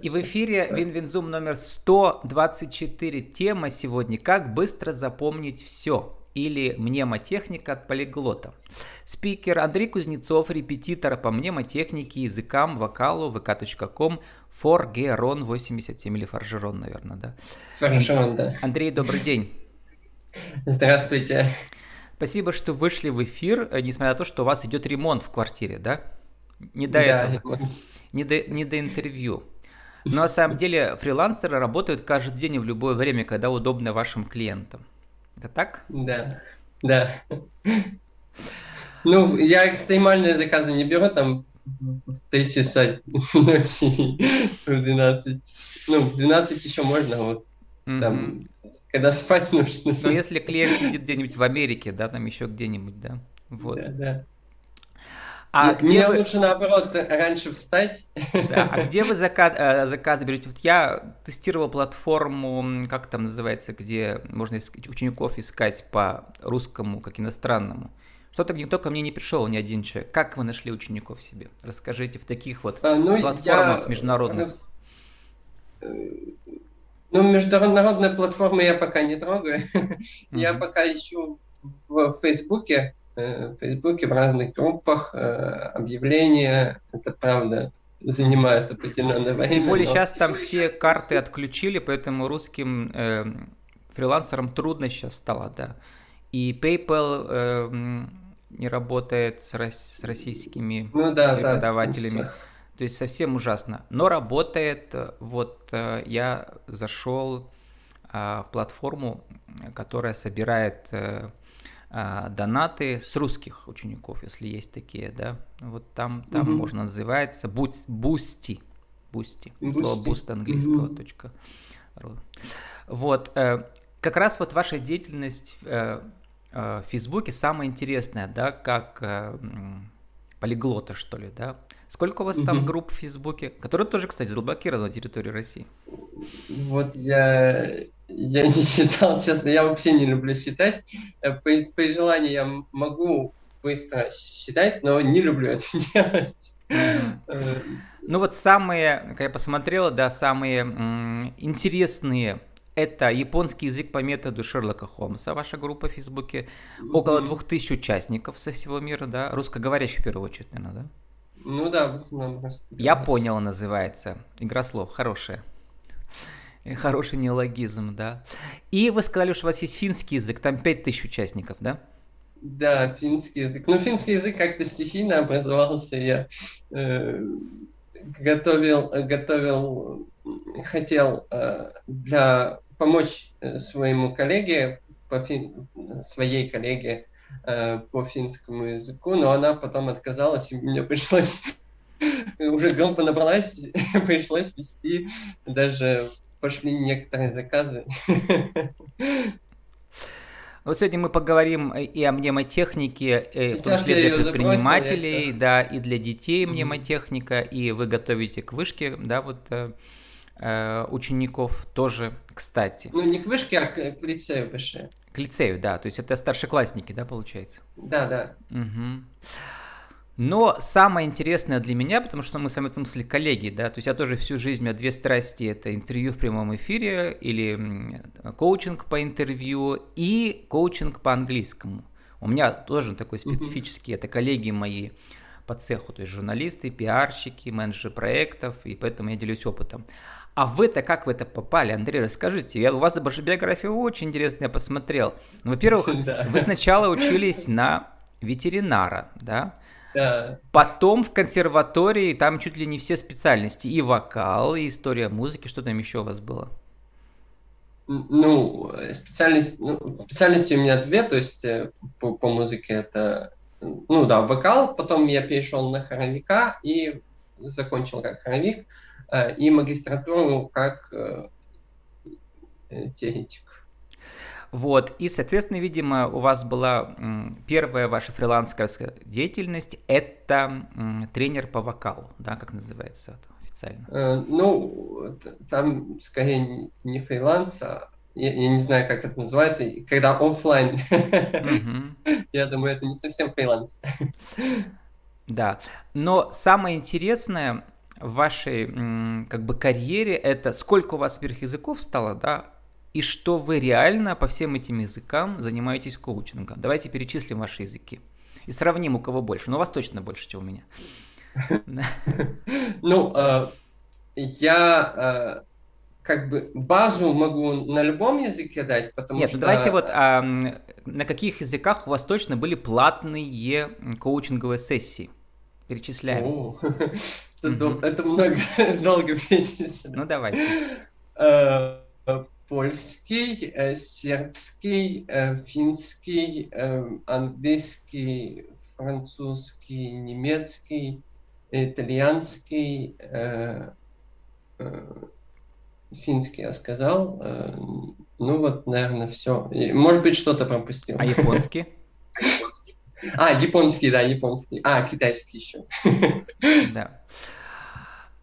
И в эфире WinWinZoom номер 124. Тема сегодня «Как быстро запомнить все» или «Мнемотехника от полиглота». Спикер Андрей Кузнецов, репетитор по мнемотехнике, языкам, вокалу, vk.com, Forgeron 87 или Форжерон, наверное, да? Форжерон, да. Андрей, добрый день. Здравствуйте. Спасибо, что вышли в эфир, э, несмотря на то, что у вас идет ремонт в квартире, да? Не до да, этого. Не до, не до интервью. Но на самом деле фрилансеры работают каждый день и в любое время, когда удобно вашим клиентам. Это так? Да, да. Ну, я экстремальные заказы не беру, там в 3 часа ночи, в 12. Ну, в 12 еще можно, вот там, когда спать нужно. Ну, если клиент сидит где-нибудь в Америке, да, там еще где-нибудь, да. Вот. Да, да. А Мне где вы... лучше наоборот раньше встать. Да, а где вы заказ, э, заказы берете? Вот я тестировал платформу, как там называется, где можно учеников искать по русскому, как иностранному. Что-то никто ко мне не пришел, ни один человек. Как вы нашли учеников себе? Расскажите в таких вот а, ну, платформах я... международных. Э, ну, международные платформы я пока не трогаю. Я пока ищу в Фейсбуке в Фейсбуке, в разных группах э, объявления. Это правда занимает определенное время. Тем более но... сейчас там все карты отключили, поэтому русским э, фрилансерам трудно сейчас стало, да. И PayPal э, не работает с, с российскими ну, да, преподавателями. Да, То есть совсем ужасно. Но работает. Вот э, я зашел в платформу, которая собирает а, донаты с русских учеников, если есть такие, да. Вот там, там угу. можно называется Бусти. Boosty. Слово boost английского. Угу. Точка, ру. Вот. Э, как раз вот ваша деятельность э, э, в Фейсбуке самая интересная, да, как полиглота, что ли, да? Сколько у вас угу. там групп в Фейсбуке, которые тоже, кстати, заблокированы на территории России? Вот я я не считал, честно, я вообще не люблю считать. Э, по, по желанию я могу быстро считать, но не люблю это делать. Э, ну вот самые, как я посмотрел, да, самые интересные это японский язык по методу Шерлока Холмса, ваша группа в Фейсбуке. Около двух тысяч участников со всего мира, да? Русскоговорящих в первую очередь, наверное, да? Ну да, в основном. Я понял, называется. Игра слов, хорошая. Хороший неологизм, да. И вы сказали, что у вас есть финский язык, там 5000 участников, да? Да, финский язык. Ну, финский язык как-то стихийно образовался. Я э, готовил, готовил, хотел э, для помочь э, своему коллеге, по фин, своей коллеге э, по финскому языку, но она потом отказалась, и мне пришлось уже громко набралась, пришлось вести даже пошли некоторые заказы. Вот сегодня мы поговорим и о мнемотехнике, и в том числе для предпринимателей, забросил, да, и для детей мнемотехника, и вы готовите к вышке, да, вот э, э, учеников тоже, кстати. Ну, не к вышке, а к, к лицею выше. К лицею, да, то есть это старшеклассники, да, получается? Да, да. Угу. Но самое интересное для меня, потому что мы с вами в смысле коллеги, да, то есть я тоже всю жизнь, у меня две страсти, это интервью в прямом эфире или коучинг по интервью и коучинг по английскому. У меня тоже такой специфический, это коллеги мои по цеху, то есть журналисты, пиарщики, менеджеры проектов, и поэтому я делюсь опытом. А вы-то как в это попали, Андрей, расскажите. Я, у вас ваша биография очень интересная, я посмотрел. Ну, во-первых, вы сначала учились на ветеринара, да? Да. Потом в консерватории там чуть ли не все специальности. И вокал, и история музыки. Что там еще у вас было? Ну, специальность, ну, специальности у меня две, то есть э, по, по музыке это, ну да, вокал, потом я перешел на хоровика и закончил как хоровик, э, и магистратуру как э, теоретик. Вот, и, соответственно, видимо, у вас была первая ваша фрилансерская деятельность, это тренер по вокалу, да, как называется это официально? Э, ну, там скорее не фриланс, а я, я не знаю, как это называется, когда офлайн. Я думаю, это не совсем фриланс. Да, но самое интересное, в вашей как бы карьере это сколько у вас сверхязыков стало, да, и что вы реально по всем этим языкам занимаетесь коучингом. Давайте перечислим ваши языки и сравним, у кого больше. Но у вас точно больше, чем у меня. Ну, э, я э, как бы базу могу на любом языке дать, потому Нет, что... Нет, ну давайте вот а, на каких языках у вас точно были платные коучинговые сессии? Перечисляем. О, это много, долго перечислить. Ну давайте. Э, польский, э, сербский, э, финский, английский, французский, немецкий, итальянский, финский я сказал. Ну вот, наверное, все. Может быть, что-то пропустил. А японский? А, японский, да, японский. А, китайский еще. Да.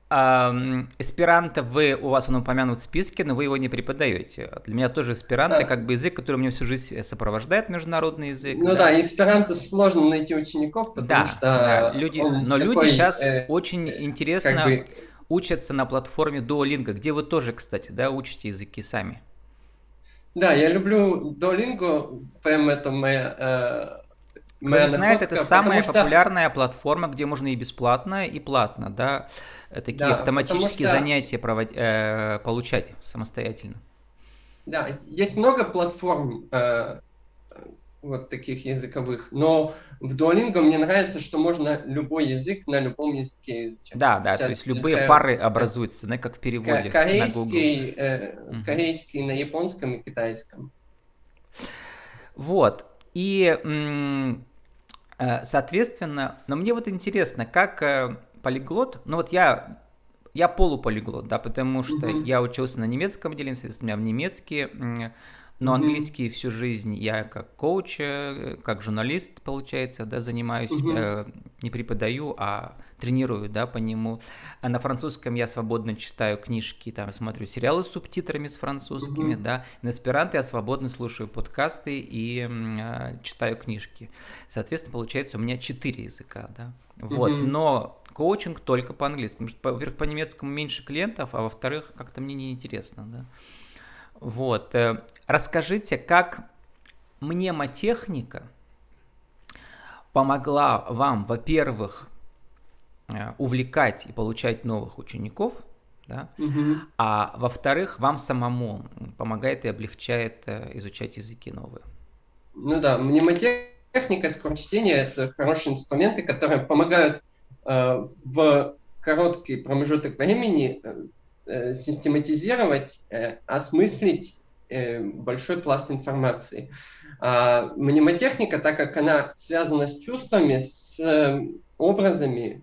Эсперанто вы, у вас он упомянут в списке, но вы его не преподаете. Для меня тоже эсперанто да. как бы язык, который меня всю жизнь сопровождает, международный язык. Ну да, да эсперанто сложно найти учеников, потому да, что... Да, люди, но такой, люди сейчас э, очень интересно как бы... учатся на платформе Duolingo, где вы тоже, кстати, да, учите языки сами. Да, я люблю Duolingo, прям это моя э, кто не знает, это самая что... популярная платформа, где можно и бесплатно, и платно, да, э, такие да, автоматические что... занятия провод... э, получать самостоятельно. Да, есть много платформ э, вот таких языковых, но в Duolingo мне нравится, что можно любой язык на любом языке изучать. Да, да, Сейчас то есть любые изучаю... пары образуются, да, как в переводе корейский, на э, угу. корейский на японском и китайском. Вот. И, соответственно, но мне вот интересно, как э, полиглот, ну вот я, я полуполиглот, да, потому что mm-hmm. я учился на немецком отделении, соответственно, у меня в немецкий, но mm-hmm. английский всю жизнь я как коуч, э, как журналист, получается, да, занимаюсь, mm-hmm. не преподаю, а тренирую, да, по нему. А на французском я свободно читаю книжки, там смотрю сериалы с субтитрами с французскими, mm-hmm. да. На эсперанто я свободно слушаю подкасты и э, читаю книжки. Соответственно, получается у меня четыре языка, да. Вот, mm-hmm. но коучинг только по-английски. во-первых, по немецкому меньше клиентов, а во-вторых, как-то мне неинтересно, да. Вот. Э, расскажите, как мнемотехника помогла вам, во-первых, Э, увлекать и получать новых учеников, да? угу. а во-вторых, вам самому помогает и облегчает э, изучать языки новые. Ну да, мнемотехника, скорочтение – это хорошие инструменты, которые помогают э, в короткий промежуток времени систематизировать, э, осмыслить э, большой пласт информации. А мнемотехника, так как она связана с чувствами, с э, образами,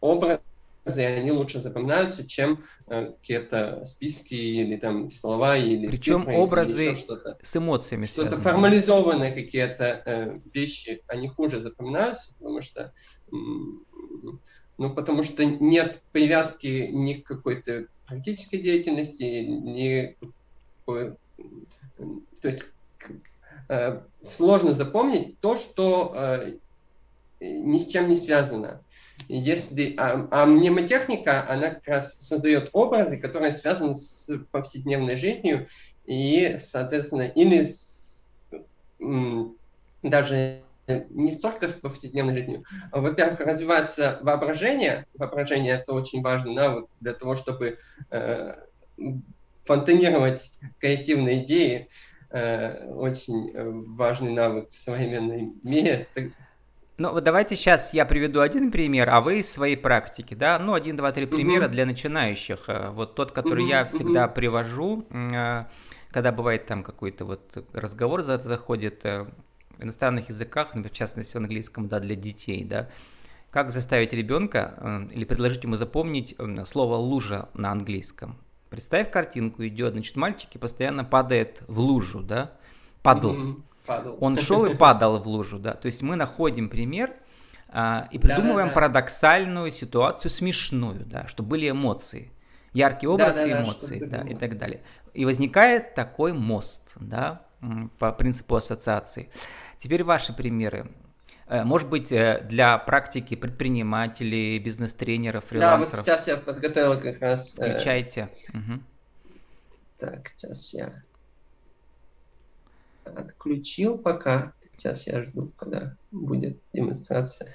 образы, они лучше запоминаются, чем э, какие-то списки или там слова или Причем цифры, образы или что-то. с эмоциями Что-то связаны. формализованные какие-то э, вещи, они хуже запоминаются, потому что ну, потому что нет привязки ни к какой-то практической деятельности, ни то есть э, сложно запомнить то, что э, ни с чем не связано. Если, а, а мнемотехника, она как раз создает образы, которые связаны с повседневной жизнью и, соответственно, или с, даже не столько с повседневной жизнью. Во-первых, развивается воображение. Воображение это очень важный навык для того, чтобы э, фонтанировать креативные идеи. Э, очень э, важный навык в современном мире. Ну, вот давайте сейчас я приведу один пример, а вы из своей практики, да? Ну, один, два, три примера угу. для начинающих. Э, вот тот, который угу, я всегда угу. привожу, э, когда бывает там какой-то вот разговор заходит э, иностранных языках, например, в частности в английском, да, для детей, да. Как заставить ребенка или предложить ему запомнить слово лужа на английском? Представь картинку, идет, значит, мальчик и постоянно падает в лужу, да? Падал. Mm-hmm падал. Он шел и падал в лужу, да. То есть мы находим пример а, и придумываем да, да, да. парадоксальную ситуацию, смешную, да, чтобы были эмоции, яркие образы да, да, эмоции, да, и так далее. И возникает такой мост, да, по принципу ассоциации. Теперь ваши примеры. Может быть, для практики предпринимателей, бизнес-тренеров, фрилансеров? Да, вот сейчас я подготовил как раз... Включайте. Угу. Так, сейчас я отключил пока. Сейчас я жду, когда будет демонстрация.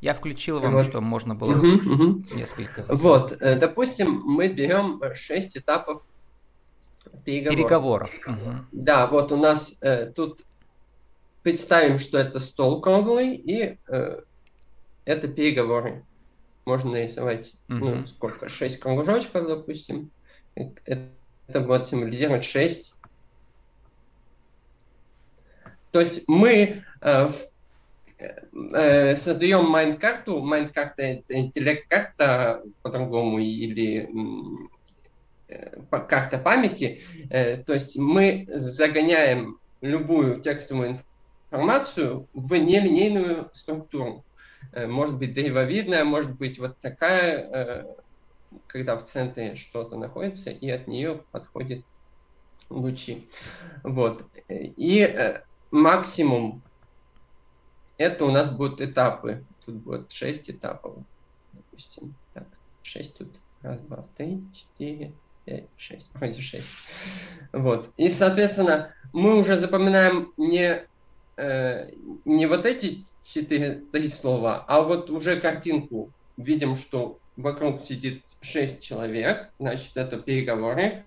Я включил вам, вот. что можно было угу, угу. несколько. Вот, э, допустим, мы берем 6 этапов переговоров. Переговоров. Угу. Да, вот у нас э, тут представим, что это стол круглый, и э, это переговоры. Можно нарисовать, угу. ну, сколько, 6 кружочков, допустим. Это, это будет символизировать 6 то есть мы э, э, создаем mind-карту, mind-карта это интеллект-карта по-другому или э, карта памяти, э, то есть мы загоняем любую текстовую информацию в нелинейную структуру. Э, может быть древовидная, может быть вот такая, э, когда в центре что-то находится, и от нее подходят лучи. Вот. И максимум это у нас будут этапы. Тут будет 6 этапов. Допустим. Так, 6 тут. Раз, два, три, четыре, пять, шесть. Вроде 6. Вот. И, соответственно, мы уже запоминаем не, э, не вот эти четыре три слова, а вот уже картинку. Видим, что вокруг сидит 6 человек, значит, это переговоры.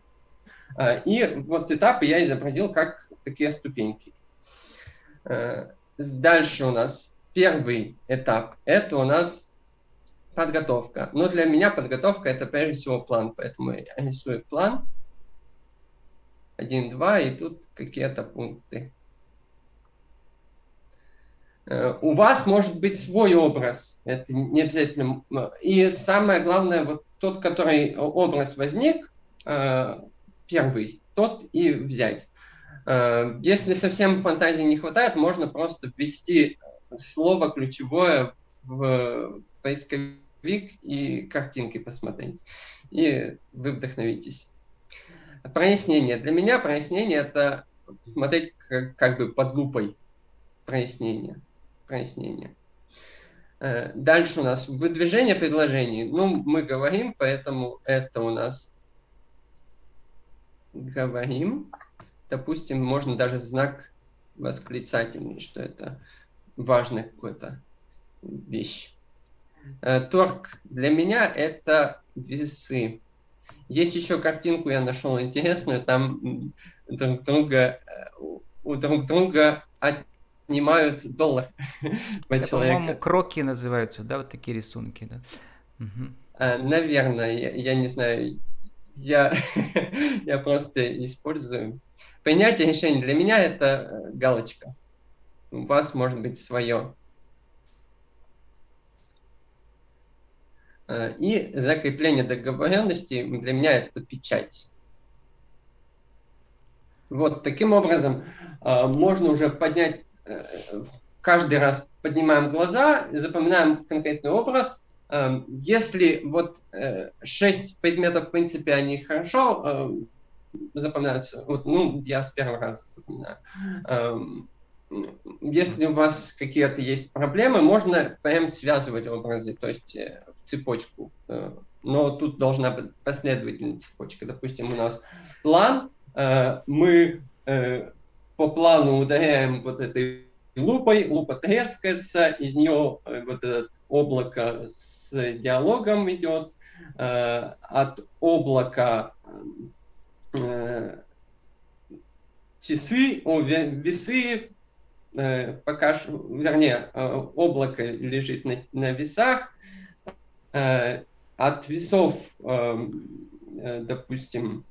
Э, и вот этапы я изобразил как такие ступеньки. Э, дальше у нас первый этап. Это у нас подготовка. Но для меня подготовка это прежде всего план. Поэтому я рисую план. Один, два, и тут какие-то пункты. Э, у вас может быть свой образ, это не обязательно. И самое главное, вот тот, который образ возник, э, первый, тот и взять. Э, если совсем фантазии не хватает, можно просто ввести слово ключевое в поисковик и картинки посмотреть. И вы вдохновитесь. Прояснение. Для меня прояснение это смотреть как, как бы под лупой. Прояснение. Прояснение. Э, дальше у нас выдвижение предложений. Ну, мы говорим, поэтому это у нас говорим допустим, можно даже знак восклицательный, что это важная какая-то вещь. Э, торг для меня это весы. Есть еще картинку, я нашел интересную, там друг друга, э, у друг друга отнимают доллар по это, По-моему, кроки называются, да, вот такие рисунки, да? Угу. Наверное, я, я не знаю, я, я просто использую. Принятие решения для меня это э, галочка. У вас может быть свое. И закрепление договоренности для меня это печать. Вот таким образом э, можно уже поднять, каждый раз поднимаем глаза, запоминаем конкретный образ, Эм, если вот э, шесть предметов, в принципе, они хорошо эм, запоминаются, вот, ну, я с первого раза запоминаю. Если у вас какие-то есть проблемы, можно прям связывать образы, то есть э, в цепочку. Э, но тут должна быть последовательная цепочка. Допустим, у нас план, мы по плану ударяем вот этой лупой, лупа трескается, из нее вот это облако с диалогом идет, э, от облака э, часы, о, весы, э, пока, вернее, облако лежит на, на весах, от весов, допустим,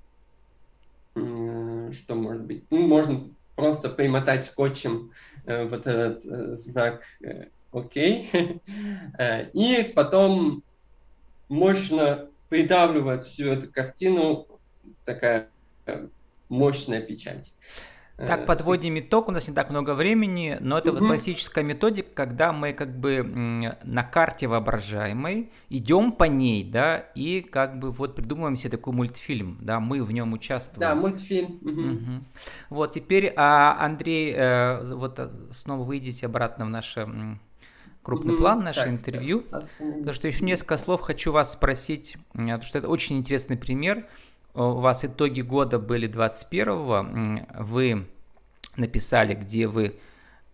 что может быть, ну, можно просто примотать скотчем вот этот знак окей. Э, и потом мощно придавливает всю эту картину такая э, мощная печать. Так, подводим итог, у нас не так много времени, но это угу. классическая методика, когда мы как бы на карте воображаемой идем по ней, да, и как бы вот придумываем себе такой мультфильм, да, мы в нем участвуем. Да, мультфильм. Угу. Угу. Вот теперь, а, Андрей, э, вот э, снова выйдите обратно в наше крупный план, наше так, интервью. Потому что еще несколько слов хочу вас спросить, потому что это очень интересный пример у вас итоги года были 21-го, вы написали, где вы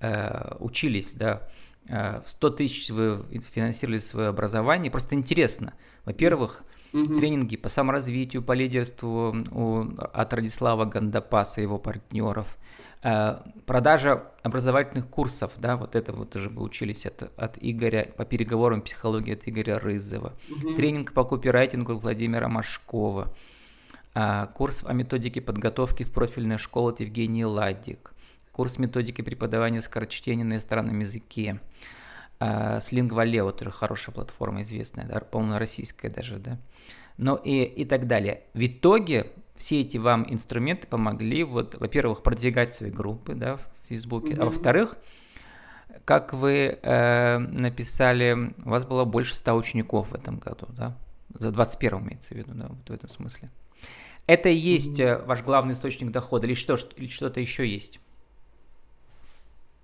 э, учились, да, э, 100 тысяч вы финансировали свое образование. Просто интересно, во-первых, mm тренинги по саморазвитию, по лидерству у, от Радислава Гандапаса и его партнеров, э, продажа образовательных курсов, да, вот это вот уже вы учились от, от Игоря, по переговорам психологии от Игоря Рызова, mm тренинг по копирайтингу Владимира Машкова, курс о методике подготовки в профильной школе от Евгении Ладик, курс методики преподавания скорочтения на иностранном языке, а, с Lingvaleo, тоже хорошая платформа известная, да, по-моему, российская даже, да, ну и, и так далее. В итоге все эти вам инструменты помогли, вот, во-первых, продвигать свои группы, да, в Фейсбуке, mm-hmm. а во-вторых, как вы э, написали, у вас было больше 100 учеников в этом году, да, за 21 имеется в виду, да, вот в этом смысле. Это и есть mm-hmm. ваш главный источник дохода или, что, или что-то еще есть?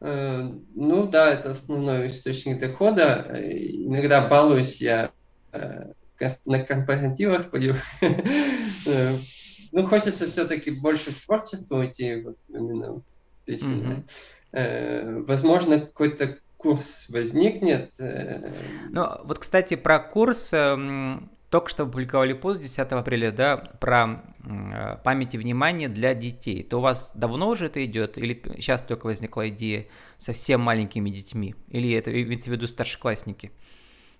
Э, ну да, это основной источник дохода. Иногда балуюсь я э, на корпоративах, ну, хочется все-таки больше в творчество уйти, вот именно. Mm-hmm. Возможно, какой-то курс возникнет. Ну, вот, кстати, про курс эм, только что опубликовали пост 10 апреля, да, про э, память и внимание для детей. То у вас давно уже это идет, или сейчас только возникла идея совсем маленькими детьми, или это имеется в виду старшеклассники?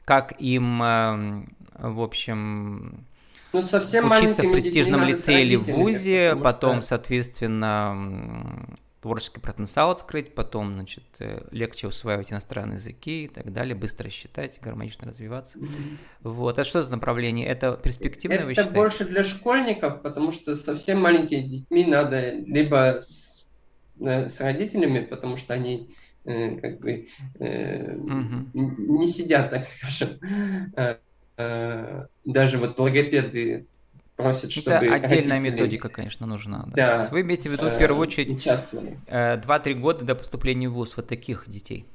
Как им, э, в общем, ну, совсем учиться в престижном лицее или в ВУЗе, потом, что... соответственно, творческий потенциал открыть, потом, значит, э, легче усваивать иностранные языки и так далее, быстро считать, гармонично развиваться. Mm-hmm. Вот. А что за направление? Это перспективное, Это вы считаете? больше для школьников, потому что совсем маленькими детьми надо либо с, э, с родителями, потому что они э, как бы э, mm-hmm. не сидят, так скажем. Даже вот логопеды просят, чтобы Это отдельная родители... методика, конечно, нужна. Да. да. Вы имеете в виду в первую очередь участвовали. 2-3 э, года до поступления в ВУЗ вот таких детей?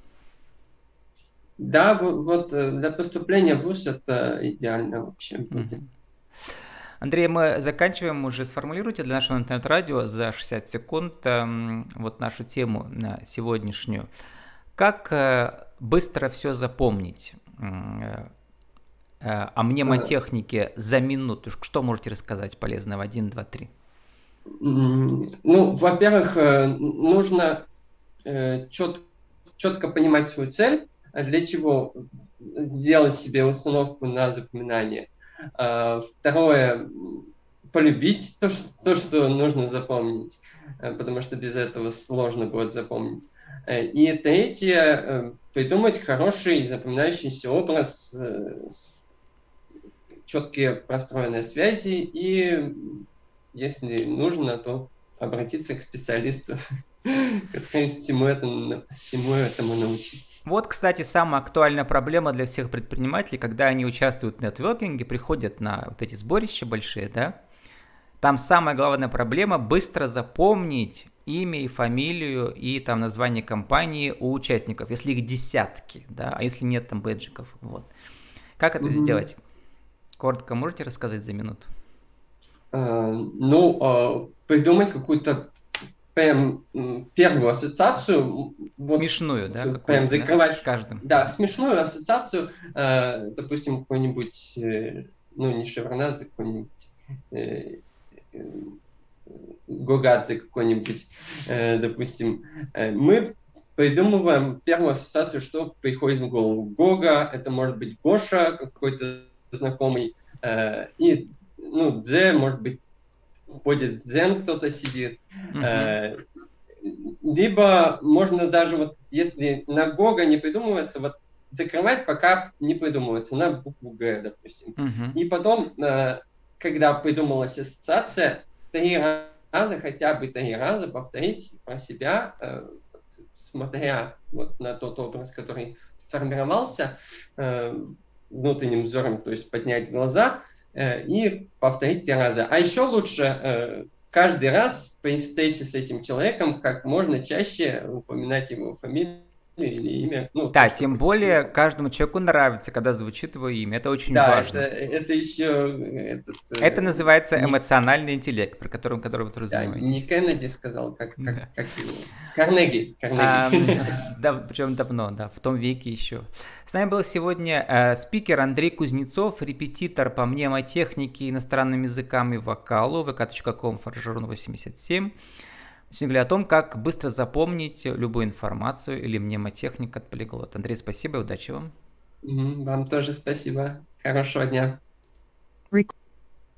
Да, вот э, для поступления в ВУЗ это идеально вообще будет. Андрей, мы заканчиваем уже. Сформулируйте для нашего интернет-радио за 60 секунд эм, вот нашу тему на сегодняшнюю. Как э, быстро все запомнить? Э, о мнемотехнике за минуту. Что можете рассказать полезного? Один, два, три. Ну, во-первых, э, нужно э, чет, четко понимать свою цель, а для чего делать себе установку на запоминание. А, второе, полюбить то, что, то, что нужно запомнить, потому что без этого сложно будет запомнить. И третье, придумать хороший запоминающийся образ с четкие простроенные связи, и если нужно, то обратиться к специалисту, который всему этому, всему этому научит. Вот, кстати, самая актуальная проблема для всех предпринимателей, когда они участвуют в нетворкинге, приходят на вот эти сборища большие, да, там самая главная проблема быстро запомнить имя и фамилию и там название компании у участников, если их десятки, да, а если нет там бэджиков, вот. Как это mm-hmm. сделать? Коротко можете рассказать за минуту? Uh, ну, uh, придумать какую-то прям первую ассоциацию. Смешную, да? Прям закрывать. Да, с каждым. Да, смешную ассоциацию, uh, допустим, какой-нибудь, э, ну, не Шевронадзе, какой-нибудь э, э, Гогадзе какой-нибудь, э, допустим. Э, мы придумываем первую ассоциацию, что приходит в голову. Гога, это может быть Гоша, какой-то знакомый. Э, и, ну, Дзе, может быть, будет Дзен кто-то сидит. Mm-hmm. Либо можно даже вот, если на Гога не придумывается, вот закрывать, пока не придумывается, на букву Г, допустим. Mm-hmm. И потом, э, когда придумалась ассоциация, три раза, хотя бы три раза повторить про себя, э, смотря вот на тот образ, который сформировался э, внутренним взором, то есть поднять глаза э, и повторить три раза. А еще лучше э, каждый раз при встрече с этим человеком как можно чаще упоминать его фамилию или имя. Ну, да, тем более каждому человеку нравится, когда звучит его имя. Это очень да, важно. Это, это еще... Этот, это называется не... эмоциональный интеллект, про который, который вы тут да, Не Кеннеди сказал, как, как, да. как его. Карнеги. Карнеги. А, да, причем давно, да, в том веке еще. С нами был сегодня э, спикер Андрей Кузнецов, репетитор по мнемотехнике, иностранным языкам и вокалу, vk.com, фаржерон 87. Сегодня о том, как быстро запомнить любую информацию или мнемотехник от полиглот. Андрей, спасибо и удачи вам. Вам тоже спасибо. Хорошего дня.